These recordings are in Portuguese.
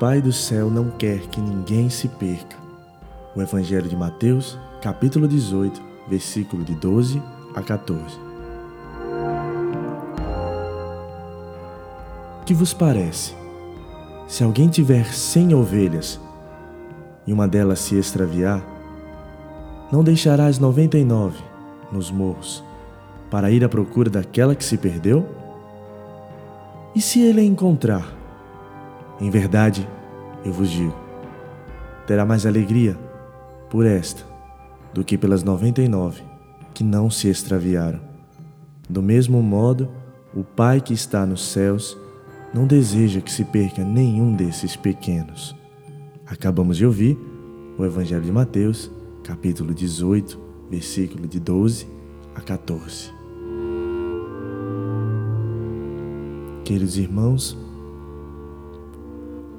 Pai do céu não quer que ninguém se perca. O Evangelho de Mateus, capítulo 18, versículo de 12 a 14. Que vos parece? Se alguém tiver cem ovelhas e uma delas se extraviar, não deixará as noventa e nove nos morros para ir à procura daquela que se perdeu? E se ele a encontrar? Em verdade, eu vos digo, terá mais alegria por esta do que pelas noventa e nove que não se extraviaram. Do mesmo modo, o Pai que está nos céus não deseja que se perca nenhum desses pequenos. Acabamos de ouvir o Evangelho de Mateus, capítulo 18, versículo de 12 a 14. Queridos irmãos,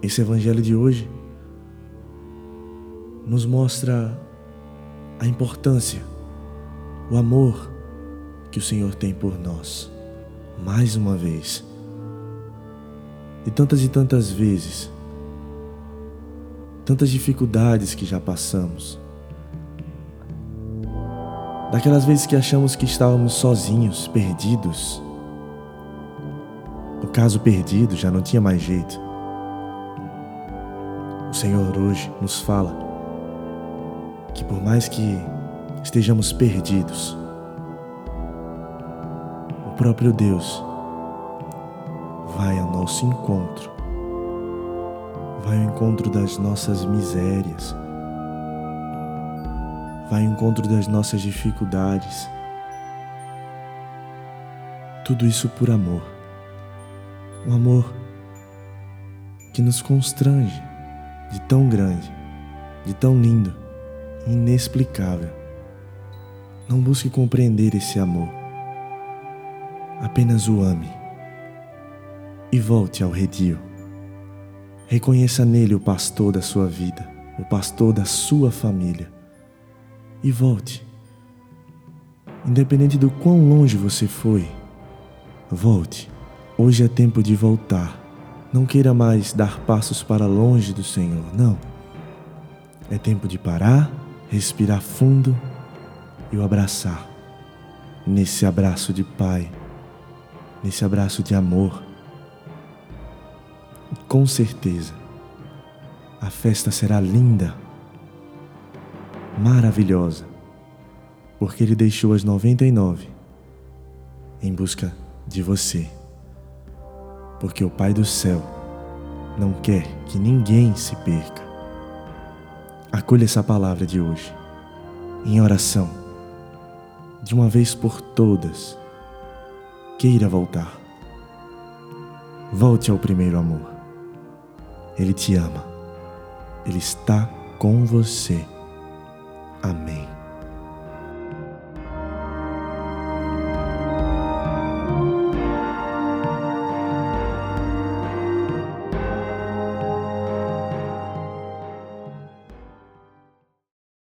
esse evangelho de hoje nos mostra a importância, o amor que o Senhor tem por nós. Mais uma vez, e tantas e tantas vezes, tantas dificuldades que já passamos, daquelas vezes que achamos que estávamos sozinhos, perdidos. No caso, perdido já não tinha mais jeito. Senhor hoje nos fala que por mais que estejamos perdidos, o próprio Deus vai ao nosso encontro, vai ao encontro das nossas misérias, vai ao encontro das nossas dificuldades. Tudo isso por amor. Um amor que nos constrange de tão grande, de tão lindo, inexplicável. Não busque compreender esse amor. Apenas o ame e volte ao redil. Reconheça nele o pastor da sua vida, o pastor da sua família. E volte. Independente do quão longe você foi, volte. Hoje é tempo de voltar não queira mais dar passos para longe do Senhor, não. É tempo de parar, respirar fundo e o abraçar. Nesse abraço de Pai, nesse abraço de amor. Com certeza, a festa será linda, maravilhosa, porque Ele deixou as 99 em busca de você porque o Pai do céu não quer que ninguém se perca. Acolha essa palavra de hoje, em oração, de uma vez por todas. Queira voltar. Volte ao primeiro amor. Ele te ama. Ele está com você. Amém.